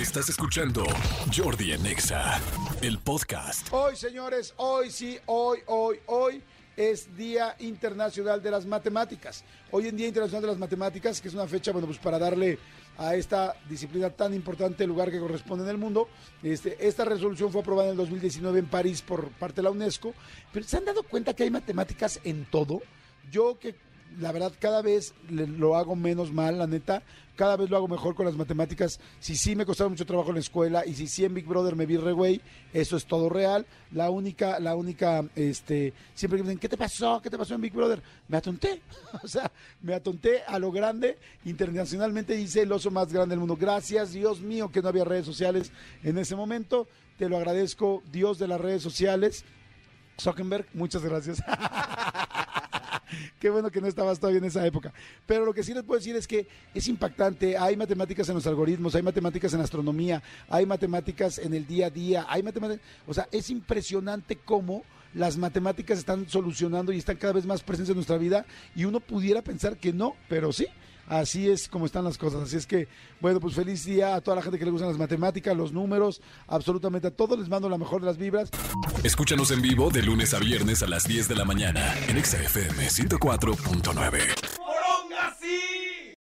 Estás escuchando Jordi en Exa, el podcast. Hoy, señores, hoy sí, hoy, hoy, hoy es Día Internacional de las Matemáticas. Hoy en Día Internacional de las Matemáticas, que es una fecha, bueno, pues para darle a esta disciplina tan importante el lugar que corresponde en el mundo. Este, esta resolución fue aprobada en el 2019 en París por parte de la UNESCO. Pero ¿se han dado cuenta que hay matemáticas en todo? Yo que la verdad cada vez lo hago menos mal, la neta, cada vez lo hago mejor con las matemáticas. Si sí me costaron mucho trabajo en la escuela y si sí en Big Brother me vi re güey, eso es todo real. La única, la única, este, siempre que me dicen, ¿qué te pasó? ¿Qué te pasó en Big Brother? Me atonté, o sea, me atonté a lo grande. Internacionalmente hice el oso más grande del mundo. Gracias, Dios mío, que no había redes sociales en ese momento. Te lo agradezco, Dios de las redes sociales. Zuckerberg, muchas gracias. Qué bueno que no estabas todavía en esa época. Pero lo que sí les puedo decir es que es impactante. Hay matemáticas en los algoritmos, hay matemáticas en astronomía, hay matemáticas en el día a día, hay matemáticas. O sea, es impresionante cómo las matemáticas están solucionando y están cada vez más presentes en nuestra vida. Y uno pudiera pensar que no, pero sí. Así es como están las cosas. Así es que, bueno, pues feliz día a toda la gente que le gustan las matemáticas, los números, absolutamente a todos. Les mando la mejor de las vibras. Escúchanos en vivo de lunes a viernes a las 10 de la mañana en Exa FM 104.9.